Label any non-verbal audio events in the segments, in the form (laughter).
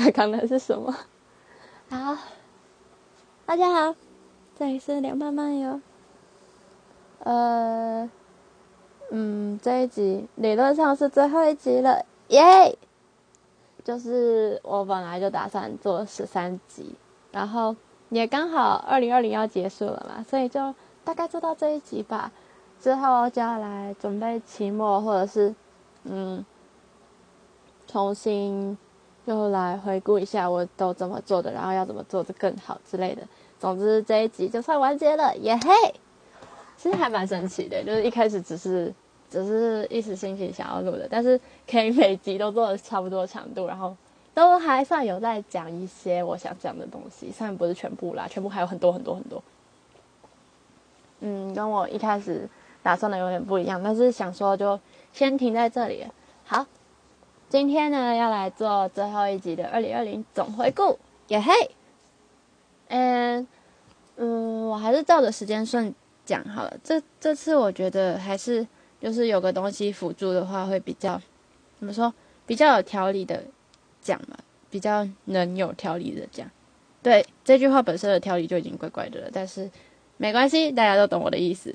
刚刚的是什么？好，大家好，这里是两慢慢游。呃，嗯，这一集理论上是最后一集了，耶！就是我本来就打算做十三集，然后也刚好二零二零要结束了嘛，所以就大概做到这一集吧。之后就要来准备期末，或者是嗯，重新。就来回顾一下我都怎么做的，然后要怎么做的更好之类的。总之这一集就算完结了，耶嘿！其实还蛮神奇的，就是一开始只是只是一时兴起想要录的，但是可以每集都做的差不多长度，然后都还算有在讲一些我想讲的东西，虽然不是全部啦，全部还有很多很多很多。嗯，跟我一开始打算的有点不一样，但是想说就先停在这里。好。今天呢，要来做最后一集的二零二零总回顾，耶嘿！嗯嗯，我还是照着时间顺讲好了。这这次我觉得还是就是有个东西辅助的话，会比较怎么说？比较有条理的讲嘛，比较能有条理的讲。对这句话本身的条理就已经怪怪的了，但是没关系，大家都懂我的意思，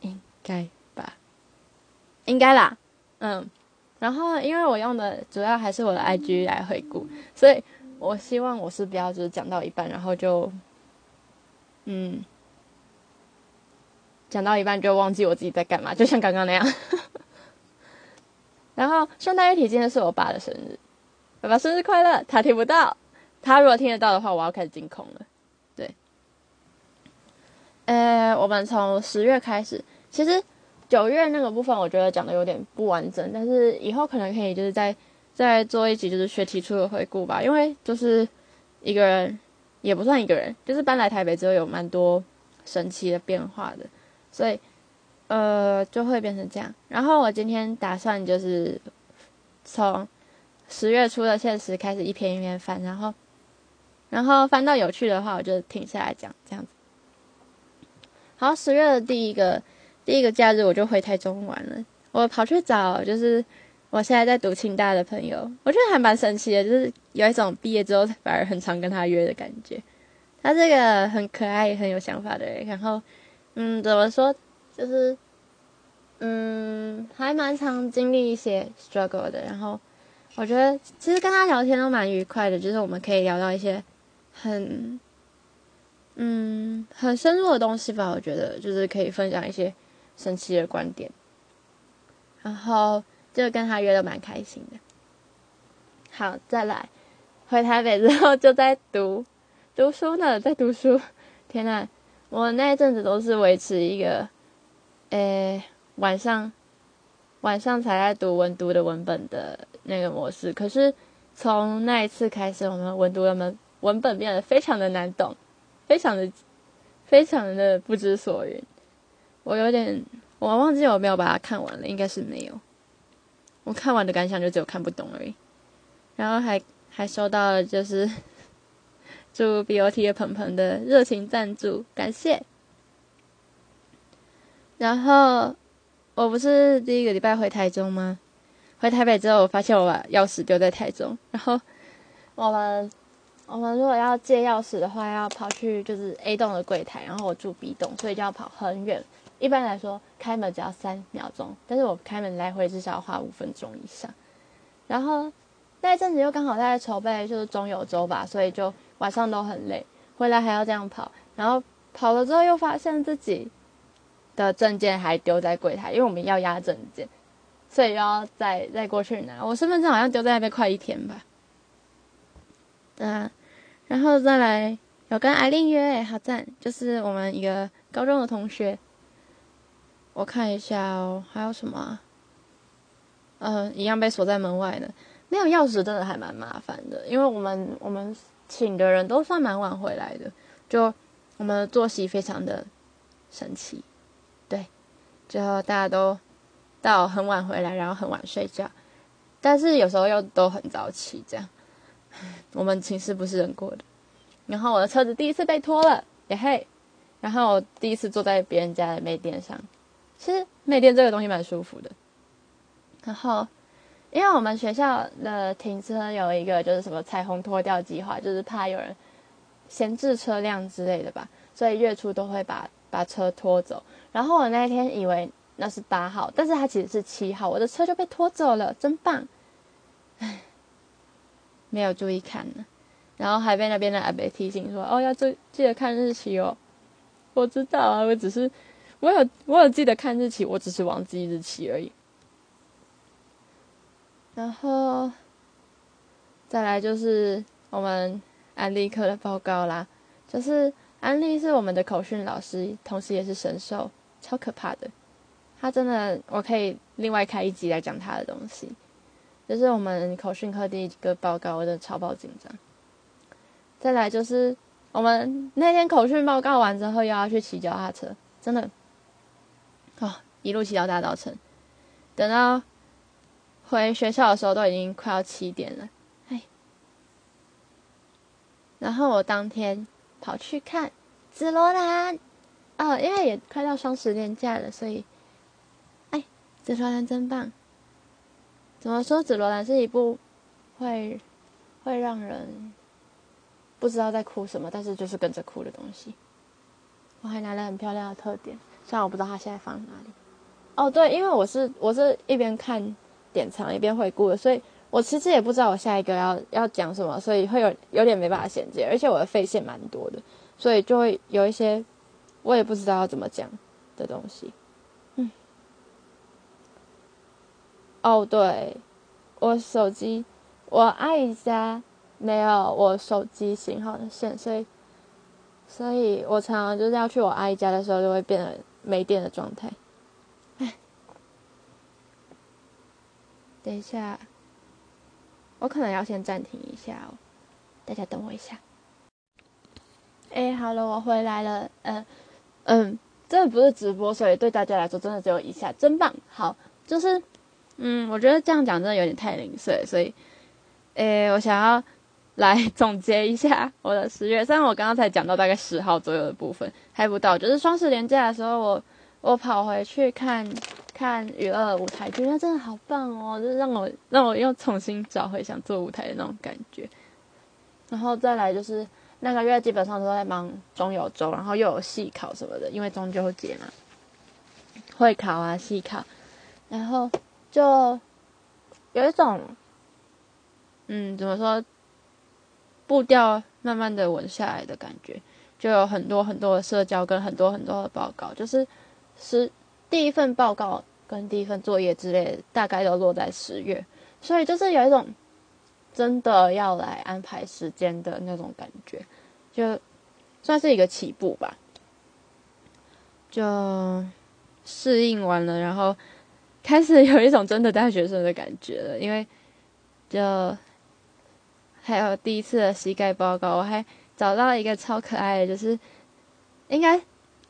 应该吧？应该啦，嗯。然后，因为我用的主要还是我的 IG 来回顾，所以我希望我是不要就是讲到一半，然后就，嗯，讲到一半就忘记我自己在干嘛，就像刚刚那样。(laughs) 然后顺带一提，今天是我爸的生日，爸爸生日快乐！他听不到，他如果听得到的话，我要开始惊恐了。对，呃，我们从十月开始，其实。九月那个部分，我觉得讲的有点不完整，但是以后可能可以就是再再做一集，就是学提出的回顾吧。因为就是一个人也不算一个人，就是搬来台北之后有蛮多神奇的变化的，所以呃就会变成这样。然后我今天打算就是从十月初的现实开始一篇一篇翻，然后然后翻到有趣的话，我就停下来讲这样子。好，十月的第一个。第一个假日我就回台中玩了，我跑去找就是我现在在读清大的朋友，我觉得还蛮神奇的，就是有一种毕业之后反而很常跟他约的感觉。他这个很可爱、很有想法的人，然后嗯，怎么说，就是嗯，还蛮常经历一些 struggle 的。然后我觉得其实跟他聊天都蛮愉快的，就是我们可以聊到一些很嗯很深入的东西吧。我觉得就是可以分享一些。神奇的观点，然后就跟他约的蛮开心的。好，再来回台北之后就在读读书呢，在读书。天呐，我那一阵子都是维持一个，诶，晚上晚上才在读文读的文本的那个模式。可是从那一次开始，我们文读的文文本变得非常的难懂，非常的非常的不知所云。我有点，我忘记我没有把它看完了，应该是没有。我看完的感想就只有看不懂而已。然后还还收到了就是 (laughs) 祝 BOT 的鹏鹏的热情赞助，感谢。然后我不是第一个礼拜回台中吗？回台北之后，我发现我把钥匙丢在台中。然后我们我们如果要借钥匙的话，要跑去就是 A 栋的柜台，然后我住 B 栋，所以就要跑很远。一般来说，开门只要三秒钟，但是我开门来回至少要花五分钟以上。然后那一阵子又刚好在筹备，就是中游周吧，所以就晚上都很累，回来还要这样跑。然后跑了之后，又发现自己的证件还丢在柜台，因为我们要压证件，所以要再再过去拿。我身份证好像丢在那边快一天吧。嗯，然后再来有跟艾琳约，好赞，就是我们一个高中的同学。我看一下哦，还有什么？嗯，一样被锁在门外的，没有钥匙，真的还蛮麻烦的。因为我们我们请的人都算蛮晚回来的，就我们的作息非常的神奇，对，最后大家都到很晚回来，然后很晚睡觉，但是有时候又都很早起，这样。(laughs) 我们寝室不是人过的，然后我的车子第一次被拖了，也嘿，然后我第一次坐在别人家的煤垫上。其实美店这个东西蛮舒服的，然后因为我们学校的停车有一个就是什么彩虹拖吊计划，就是怕有人闲置车辆之类的吧，所以月初都会把把车拖走。然后我那天以为那是八号，但是它其实是七号，我的车就被拖走了，真棒！唉，没有注意看呢，然后还被那边的阿伯提醒说：“哦，要记记得看日期哦。”我知道啊，我只是我有我有记得看日期，我只是忘记日期而已。然后再来就是我们安利课的报告啦，就是安利是我们的口训老师，同时也是神兽，超可怕的。他真的，我可以另外开一集来讲他的东西。这是我们口训课第一个报告，我真的超爆紧张。再来就是我们那天口训报告完之后，又要去骑脚踏车，真的，啊，一路骑到大稻城，等到。回学校的时候都已经快要七点了，哎，然后我当天跑去看紫罗兰，哦，因为也快到双十连假了，所以，哎，紫罗兰真棒。怎么说？紫罗兰是一部会会让人不知道在哭什么，但是就是跟着哭的东西。我还拿了很漂亮的特点，虽然我不知道它现在放哪里。哦，对，因为我是我是一边看。典藏一边回顾的，所以我其实也不知道我下一个要要讲什么，所以会有有点没办法衔接，而且我的费线蛮多的，所以就会有一些我也不知道要怎么讲的东西。嗯，哦，对，我手机我阿姨家没有我手机型号的线，所以所以我常常就是要去我阿姨家的时候，就会变得没电的状态。(laughs) 等一下，我可能要先暂停一下哦，大家等我一下。哎，好了，我回来了。嗯嗯，这不是直播，所以对大家来说真的只有一下，真棒。好，就是嗯，我觉得这样讲真的有点太零碎，所以，哎，我想要来总结一下我的十月。虽然我刚刚才讲到大概十号左右的部分，还不到，就是双十连假的时候，我我跑回去看。(laughs) 看娱乐舞台剧，那真的好棒哦！就是让我让我又重新找回想做舞台的那种感觉。然后再来就是那个月基本上都在忙中有周，然后又有戏考什么的，因为中秋节嘛，会考啊戏考，然后就有一种嗯怎么说步调慢慢的稳下来的感觉，就有很多很多的社交跟很多很多的报告，就是是。第一份报告跟第一份作业之类的，大概都落在十月，所以就是有一种真的要来安排时间的那种感觉，就算是一个起步吧。就适应完了，然后开始有一种真的大学生的感觉了，因为就还有第一次的膝盖报告，我还找到一个超可爱的，就是应该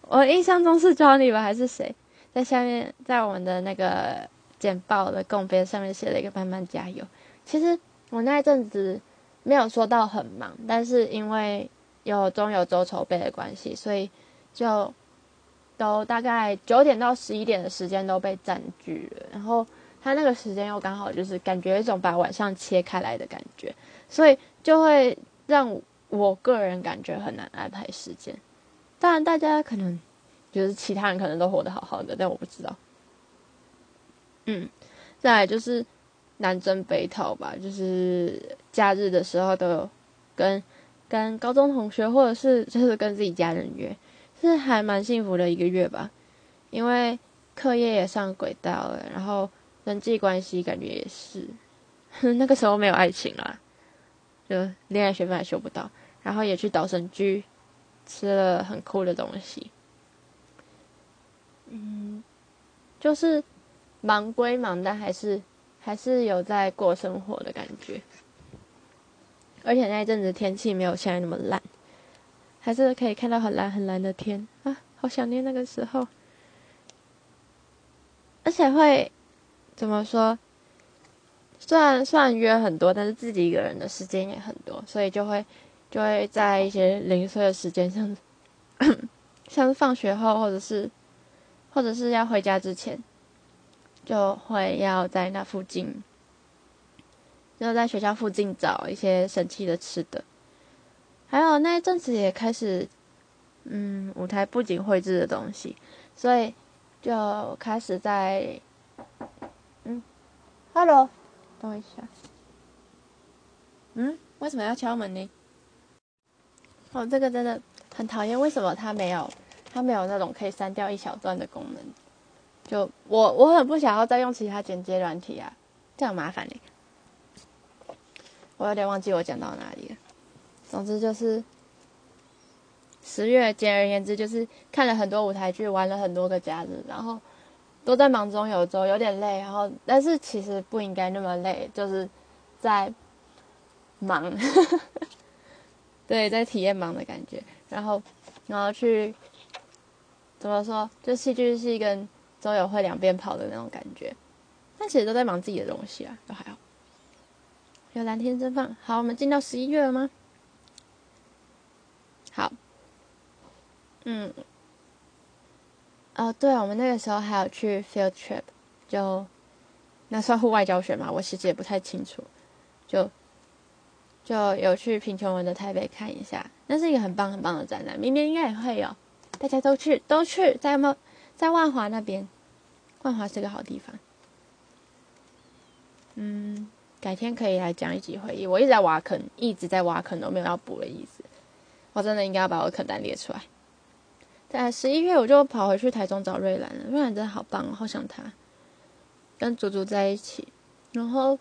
我印象中是 Johnny 吧，还是谁？在下面，在我们的那个简报的供边上面写了一个“慢慢加油”。其实我那一阵子没有说到很忙，但是因为有中有周筹备的关系，所以就都大概九点到十一点的时间都被占据了。然后他那个时间又刚好就是感觉一种把晚上切开来的感觉，所以就会让我个人感觉很难安排时间。当然，大家可能。就是其他人可能都活得好好的，但我不知道。嗯，再来就是南征北讨吧，就是假日的时候都有跟跟高中同学或者是就是跟自己家人约，是还蛮幸福的一个月吧。因为课业也上轨道了，然后人际关系感觉也是，(laughs) 那个时候没有爱情啦，就恋爱学分还修不到，然后也去岛神居吃了很酷的东西。嗯，就是忙归忙，但还是还是有在过生活的感觉。而且那一阵子天气没有现在那么烂，还是可以看到很蓝很蓝的天啊，好想念那个时候。而且会怎么说？虽然虽然约很多，但是自己一个人的时间也很多，所以就会就会在一些零碎的时间，像像是放学后或者是。或者是要回家之前，就会要在那附近就在学校附近找一些神奇的吃的。还有那一阵子也开始，嗯，舞台布景绘制的东西，所以就开始在，嗯，Hello，等我一下，嗯，为什么要敲门呢？哦，这个真的很讨厌，为什么它没有，它没有那种可以删掉一小段的功能？就我我很不想要再用其他剪接软体啊，这样麻烦呢。我有点忘记我讲到哪里了。总之就是十月，简而言之就是看了很多舞台剧，玩了很多个假日，然后都在忙中有周，有点累。然后但是其实不应该那么累，就是在忙，(laughs) 对，在体验忙的感觉。然后然后去怎么说，就戏剧系跟。周友会两边跑的那种感觉，但其实都在忙自己的东西啊，都还好。有蓝天真放，好，我们进到十一月了吗？好，嗯，哦，对，我们那个时候还有去 field trip，就那算户外教学嘛？我其实也不太清楚，就就有去贫穷人的台北看一下，那是一个很棒很棒的展览，明年应该也会有，大家都去都去，在有没有？在万华那边，万华是个好地方。嗯，改天可以来讲一集回忆。我一直在挖坑，一直在挖坑，都没有要补的意思。我真的应该要把我的坑单列出来。在十一月，我就跑回去台中找瑞兰了。瑞兰真的好棒，好想他。跟祖祖在一起，然后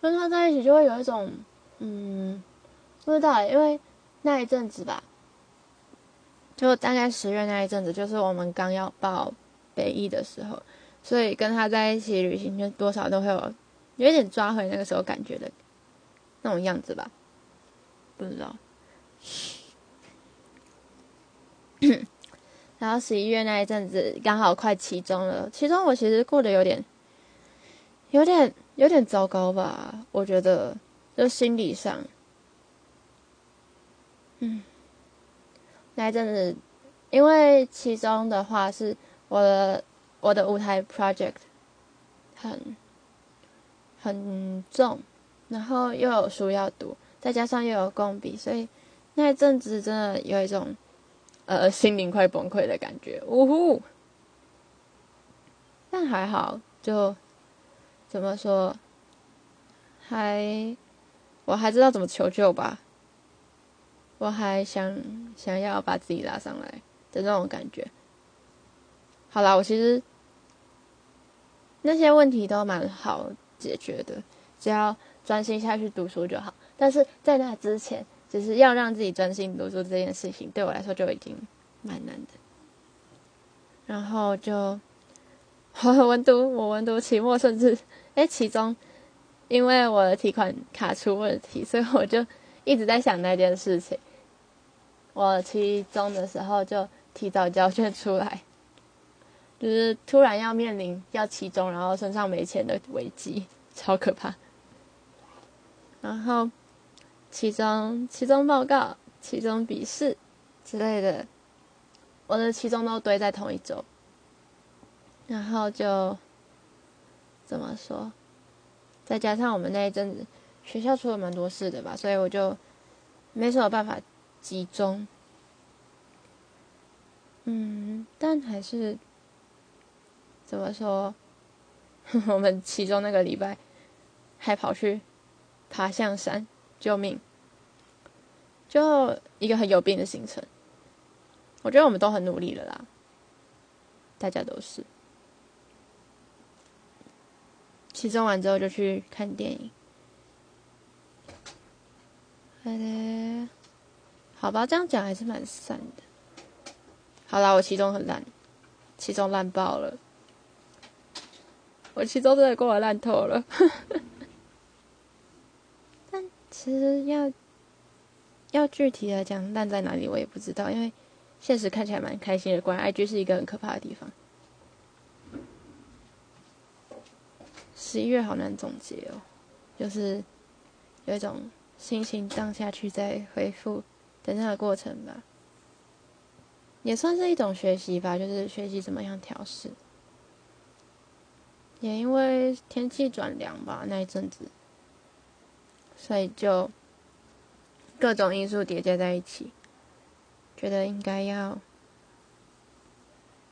跟他在一起就会有一种，嗯，不知道，因为那一阵子吧。就大概十月那一阵子，就是我们刚要报北艺的时候，所以跟他在一起旅行，就多少都会有有点抓回那个时候感觉的那种样子吧。不知道。(coughs) 然后十一月那一阵子刚好快期中了，期中我其实过得有点、有点、有点糟糕吧？我觉得，就心理上，嗯。那一阵子，因为其中的话是我的我的舞台 project 很很重，然后又有书要读，再加上又有工笔，所以那一阵子真的有一种呃心灵快崩溃的感觉。呜呼！但还好，就怎么说，还我还知道怎么求救吧。我还想想要把自己拉上来的那种感觉。好啦，我其实那些问题都蛮好解决的，只要专心下去读书就好。但是在那之前，只是要让自己专心读书这件事情，对我来说就已经蛮难的。然后就我文读，我文读期末，甚至哎，其中因为我的提款卡出问题，所以我就一直在想那件事情。我期中的时候就提早交卷出来，就是突然要面临要期中，然后身上没钱的危机，超可怕。然后期中、期中报告、期中笔试之类的，我的期中都堆在同一周，然后就怎么说？再加上我们那一阵子学校出了蛮多事的吧，所以我就没什么办法。集中，嗯，但还是怎么说？(laughs) 我们其中那个礼拜还跑去爬象山，救命！就一个很有病的行程。我觉得我们都很努力了啦，大家都是。其中完之后就去看电影，好的。好吧，这样讲还是蛮散的。好啦，我期中很烂，期中烂爆了，我期中真的过得烂透了。但其实要要具体的讲烂在哪里，我也不知道，因为现实看起来蛮开心的。果然，IG 是一个很可怕的地方。十一月好难总结哦，就是有一种心情荡下去再恢复。的那个过程吧，也算是一种学习吧，就是学习怎么样调试。也因为天气转凉吧，那一阵子所以就各种因素叠加在一起，觉得应该要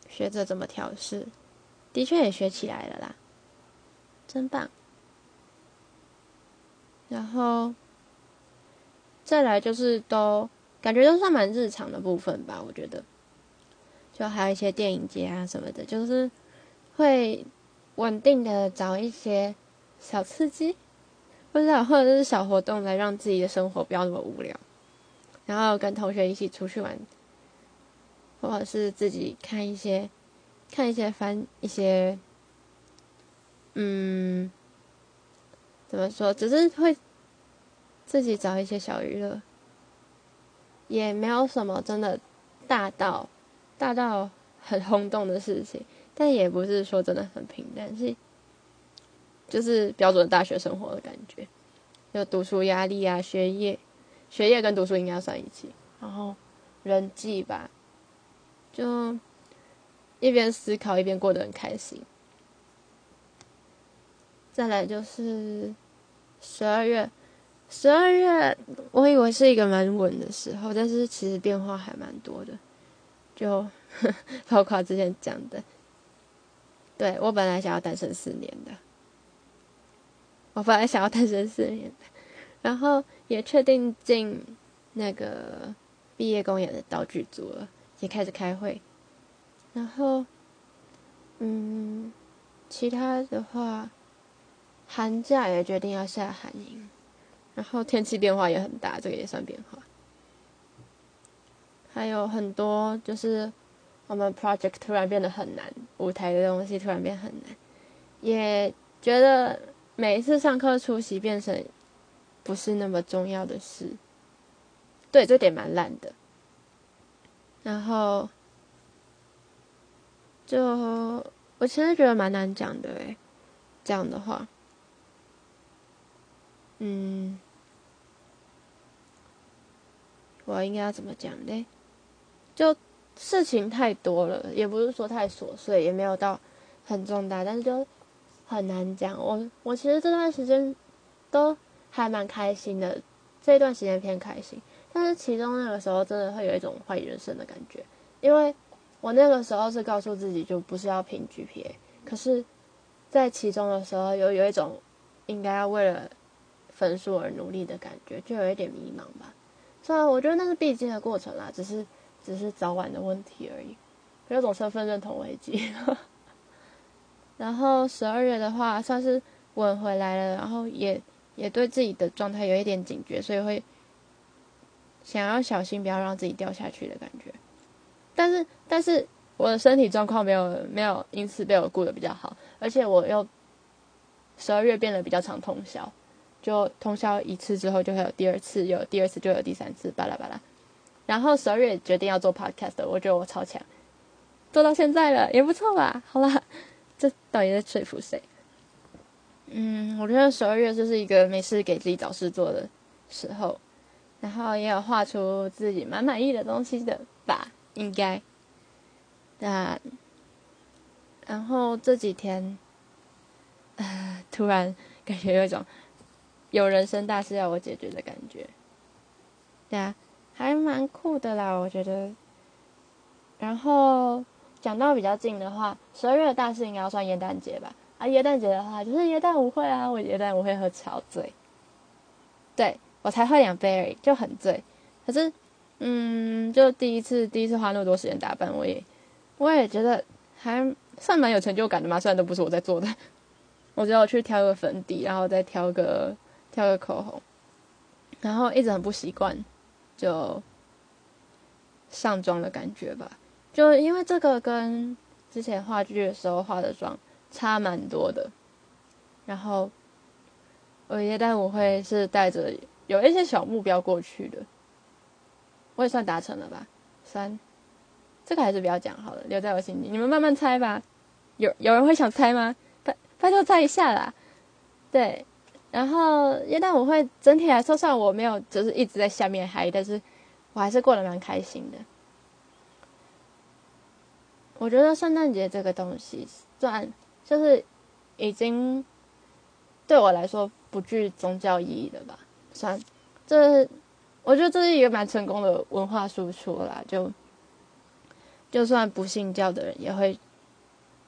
学着怎么调试，的确也学起来了啦，真棒。然后再来就是都感觉都算蛮日常的部分吧，我觉得，就还有一些电影节啊什么的，就是会稳定的找一些小刺激，不知道或者是小活动来让自己的生活不要那么无聊，然后跟同学一起出去玩，或者是自己看一些看一些翻一些，嗯。怎么说？只是会自己找一些小娱乐，也没有什么真的大到大到很轰动的事情，但也不是说真的很平淡，是就是标准的大学生活的感觉，有读书压力啊，学业学业跟读书应该算一起，然后人际吧，就一边思考一边过得很开心。再来就是。十二月，十二月，我以为是一个蛮稳的时候，但是其实变化还蛮多的，就 (laughs) 包括之前讲的，对我本来想要单身四年的，我本来想要单身四年，然后也确定进那个毕业公演的道具组了，也开始开会，然后，嗯，其他的话。寒假也决定要下寒营，然后天气变化也很大，这个也算变化。还有很多就是我们 project 突然变得很难，舞台的东西突然变很难，也觉得每一次上课出席变成不是那么重要的事。对，这点蛮烂的。然后就我其实觉得蛮难讲的诶，这样的话。嗯，我应该要怎么讲嘞？就事情太多了，也不是说太琐碎，也没有到很重大，但是就很难讲。我我其实这段时间都还蛮开心的，这一段时间偏开心，但是其中那个时候真的会有一种怀疑人生的感觉，因为我那个时候是告诉自己就不是要评 GPA，可是，在其中的时候有有一种应该要为了。分数而努力的感觉，就有一点迷茫吧。虽然我觉得那是必经的过程啦，只是只是早晚的问题而已，有种身份认同危机。然后十二月的话，算是稳回来了，然后也也对自己的状态有一点警觉，所以会想要小心，不要让自己掉下去的感觉。但是但是我的身体状况没有没有因此被我顾得比较好，而且我又十二月变得比较常通宵。就通宵一次之后，就会有第二次，有第二次就有第三次，巴拉巴拉。然后十二月决定要做 podcast，我觉得我超强，做到现在了也不错吧。好啦，到底在说服谁？嗯，我觉得十二月就是一个没事给自己找事做的时候，然后也有画出自己蛮满意的东西的吧，应该。那然后这几天，呃，(sighs) 突然感觉有一种。有人生大事要我解决的感觉，对啊，还蛮酷的啦，我觉得。然后讲到比较近的话，十二月的大事应该要算耶诞节吧？啊，耶诞节的话就是耶诞舞会啊，我耶诞舞会喝超醉，对我才喝两杯而已，就很醉。可是，嗯，就第一次第一次花那么多时间打扮，我也我也觉得还算蛮有成就感的嘛。虽然都不是我在做的，(laughs) 我只要去挑个粉底，然后再挑个。挑个口红，然后一直很不习惯，就上妆的感觉吧。就因为这个跟之前话剧的时候化的妆差蛮多的。然后我耶诞舞会是带着有一些小目标过去的，我也算达成了吧。三，这个还是不要讲好了，留在我心里。你们慢慢猜吧。有有人会想猜吗？拜拜托猜一下啦。对。然后耶诞舞会整体来说，算我没有就是一直在下面嗨，但是我还是过得蛮开心的。我觉得圣诞节这个东西，算就是已经对我来说不具宗教意义的吧。算，这我觉得这是一个蛮成功的文化输出啦。就就算不信教的人，也会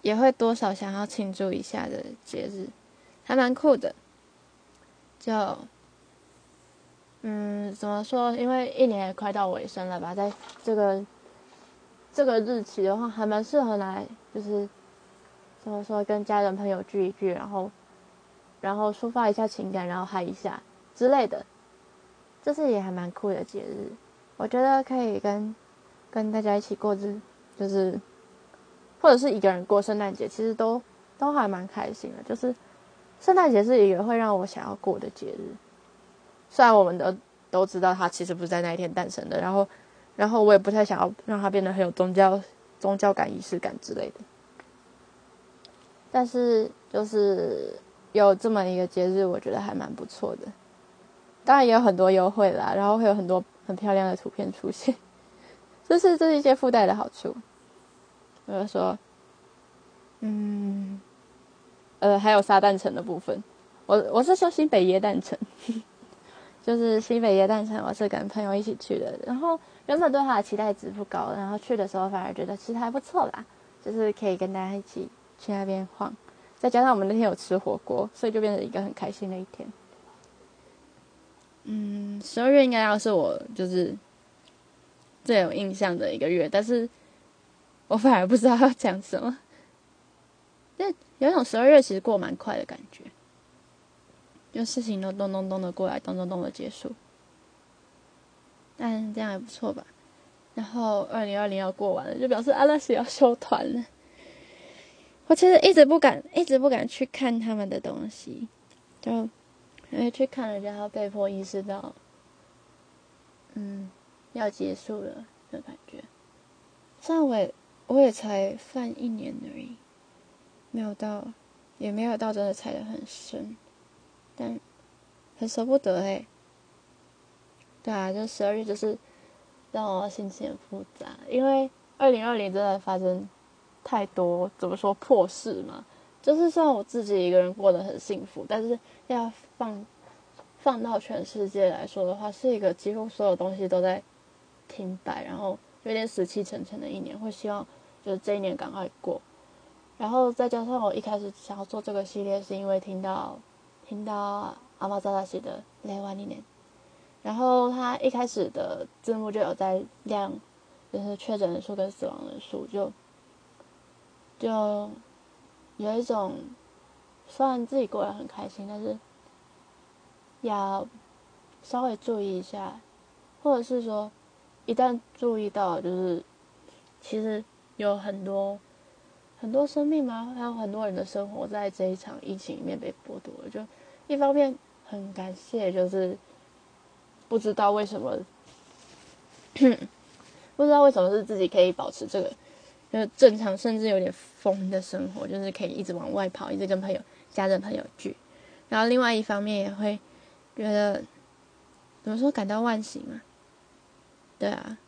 也会多少想要庆祝一下的节日，还蛮酷的。就嗯，怎么说？因为一年也快到尾声了吧，在这个这个日期的话，还蛮适合来，就是怎么说，跟家人朋友聚一聚，然后然后抒发一下情感，然后嗨一下之类的，这是也还蛮酷的节日。我觉得可以跟跟大家一起过日，就是或者是一个人过圣诞节，其实都都还蛮开心的。就是圣诞节是一个会让我想要过的节日。虽然我们都都知道他其实不是在那一天诞生的，然后，然后我也不太想要让它变得很有宗教宗教感、仪式感之类的。但是就是有这么一个节日，我觉得还蛮不错的。当然也有很多优惠啦，然后会有很多很漂亮的图片出现，(laughs) 这是这是一些附带的好处。我就说，嗯，呃，还有撒旦城的部分，我我是说新北耶诞城。就是西北耶诞城，我是跟朋友一起去的。然后原本对他的期待值不高，然后去的时候反而觉得其实还不错啦，就是可以跟大家一起去那边晃。再加上我们那天有吃火锅，所以就变成一个很开心的一天。嗯，十二月应该要是我就是最有印象的一个月，但是我反而不知道要讲什么。那有种十二月其实过蛮快的感觉。就事情都咚咚咚的过来，咚咚咚的结束，但这样也不错吧。然后二零二零要过完了，就表示阿拉斯要休团了。我其实一直不敢，一直不敢去看他们的东西，就因为去看了，然后被迫意识到，嗯，要结束了的感觉。虽然我也我也才犯一年而已，没有到，也没有到真的踩得很深。但很舍不得哎，对啊，就十二月就是让我心情很复杂，因为二零二零真的发生太多怎么说破事嘛，就是算我自己一个人过得很幸福，但是要放放到全世界来说的话，是一个几乎所有东西都在停摆，然后有点死气沉沉的一年，会希望就是这一年赶快过，然后再加上我一开始想要做这个系列，是因为听到。听到阿猫扎扎写的“雷万一年”，然后他一开始的字幕就有在亮，就是确诊人数跟死亡人数，就就有一种虽然自己过得很开心，但是要稍微注意一下，或者是说一旦注意到，就是其实有很多。很多生命吗？还有很多人的生活在这一场疫情里面被剥夺了。就一方面很感谢，就是不知道为什么，(clears throat) 不知道为什么是自己可以保持这个，就是正常甚至有点疯的生活，就是可以一直往外跑，一直跟朋友、家人、朋友聚。然后另外一方面也会觉得怎么说感到万幸嘛？对啊，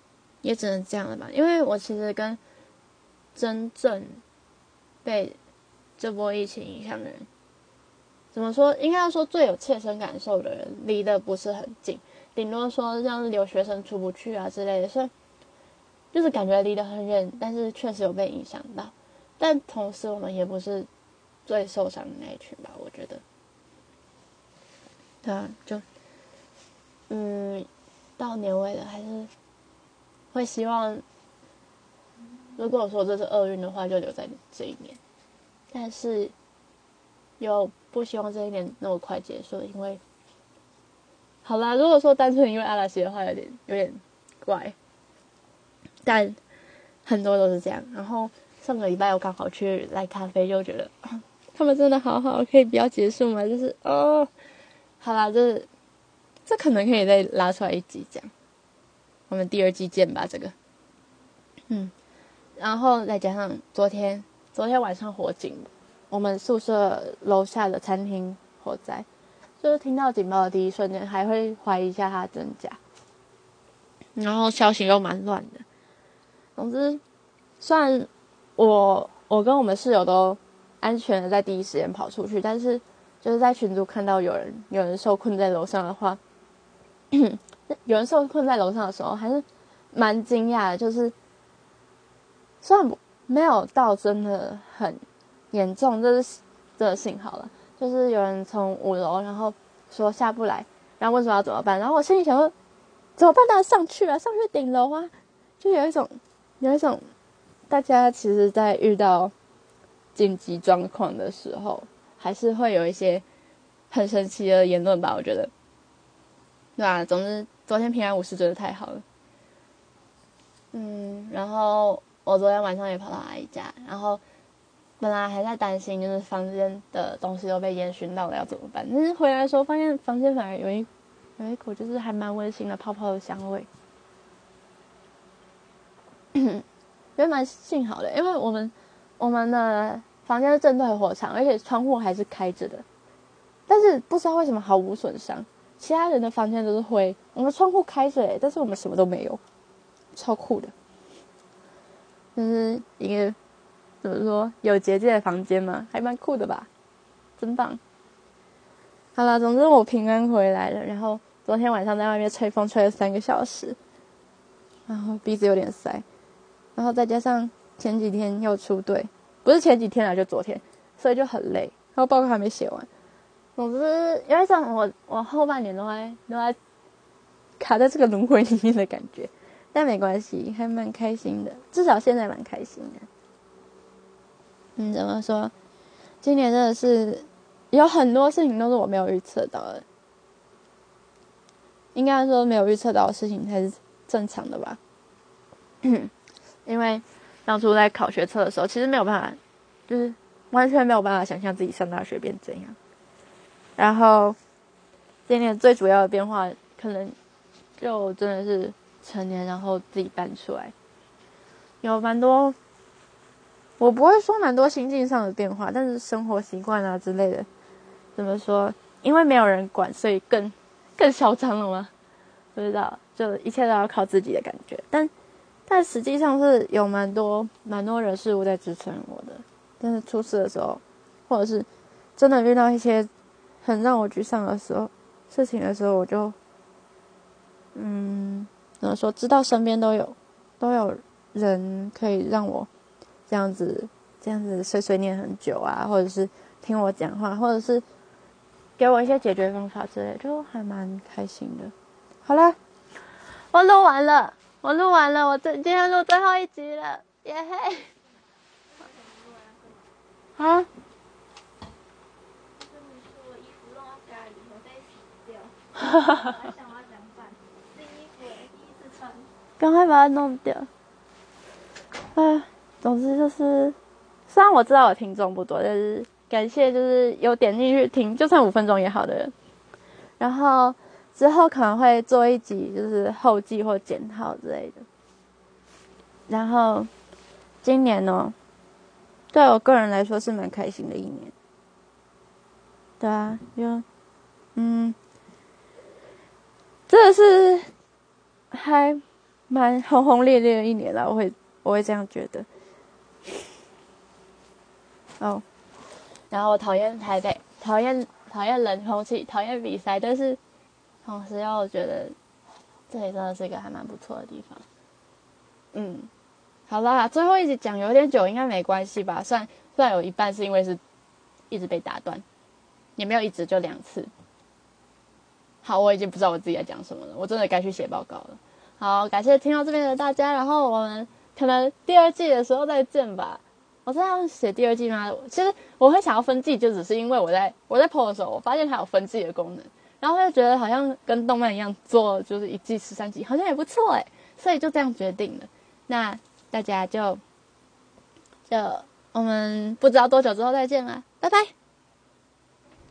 也只能这样了吧。因为我其实跟真正被这波疫情影响的人，怎么说？应该说最有切身感受的人，离得不是很近，顶多说像留学生出不去啊之类的，所以就是感觉离得很远，但是确实有被影响到。但同时，我们也不是最受伤的那一群吧？我觉得，对啊，就嗯，到年尾了，还是会希望。如果说这是厄运的话，就留在这一年。但是，又不希望这一年那么快结束，因为，好啦，如果说单纯因为阿拉西的话，有点有点怪。但很多都是这样。然后上个礼拜我刚好去来咖啡，就觉得他们真的好好，可以不要结束吗？就是哦，好啦，这这可能可以再拉出来一集讲。我们第二季见吧，这个，嗯。然后再加上昨天，昨天晚上火警，我们宿舍楼下的餐厅火灾，就是听到警报的第一瞬间，还会怀疑一下它真假。然后消息又蛮乱的。总之，虽然我我跟我们室友都安全的在第一时间跑出去，但是就是在群组看到有人有人受困在楼上的话，(coughs) 有人受困在楼上的时候，还是蛮惊讶的。就是虽然没有到真的很严重，这是这幸好了。就是有人从五楼，然后说下不来，然后问说要怎么办。然后我心里想说，怎么办？呢上去啊，上去顶楼啊，就有一种有一种大家其实，在遇到紧急状况的时候，还是会有一些很神奇的言论吧？我觉得。对啊，总之昨天平安无事真的太好了。嗯，然后我昨天晚上也跑到阿姨家，然后本来还在担心，就是房间的东西都被烟熏到了要怎么办，但是回来的时候发现房间反而有一有一股就是还蛮温馨的泡泡的香味，(coughs) 觉得蛮幸好的，因为我们我们的房间是正对火场，而且窗户还是开着的，但是不知道为什么毫无损伤。其他人的房间都是灰，我们窗户开着，但是我们什么都没有，超酷的，就是一个怎么说有结界的房间嘛，还蛮酷的吧，真棒。好了，总之我平安回来了，然后昨天晚上在外面吹风吹了三个小时，然后鼻子有点塞，然后再加上前几天又出队，不是前几天啊，就昨天，所以就很累，然后报告还没写完。总之，有一种我我后半年都在都在卡在这个轮回里面的感觉，但没关系，还蛮开心的，至少现在蛮开心的。嗯，怎么说？今年真的是有很多事情都是我没有预测到的，应该说没有预测到的事情才是正常的吧。因为当初在考学测的时候，其实没有办法，就是完全没有办法想象自己上大学变怎样。然后，今年最主要的变化，可能就真的是成年，然后自己搬出来，有蛮多，我不会说蛮多心境上的变化，但是生活习惯啊之类的，怎么说？因为没有人管，所以更更嚣张了吗？不知道，就一切都要靠自己的感觉。但但实际上是有蛮多蛮多人事物在支撑我的。但是出事的时候，或者是真的遇到一些。很让我沮丧的时候，事情的时候，我就，嗯，怎么说？知道身边都有，都有人可以让我这样子，这样子碎碎念很久啊，或者是听我讲话，或者是给我一些解决方法之类，就还蛮开心的。好了，我录完了，我录完了，我这今天录最后一集了，耶嘿！(laughs) 啊？哈哈哈！赶快把它弄掉。哎，总之就是，虽然我知道我听众不多，但是感谢就是有点进去听，就算五分钟也好的人。然后之后可能会做一集，就是后记或检讨之类的。然后今年呢，对我个人来说是蛮开心的一年。对啊，就嗯。真的是还蛮轰轰烈烈的一年了，我会我会这样觉得。(laughs) 哦，然后我讨厌台北，讨厌讨厌冷空气，讨厌比赛，但是同时又觉得这里真的是一个还蛮不错的地方。嗯，好啦，最后一集讲有点久，应该没关系吧？算算有一半是因为是一直被打断，也没有一直就两次。好，我已经不知道我自己在讲什么了，我真的该去写报告了。好，感谢听到这边的大家，然后我们可能第二季的时候再见吧。我这样写第二季吗？其实我会想要分季，就只是因为我在我在 PO 的时候，我发现它有分季的功能，然后就觉得好像跟动漫一样做，就是一季十三集，好像也不错哎，所以就这样决定了。那大家就就我们不知道多久之后再见啦，拜拜。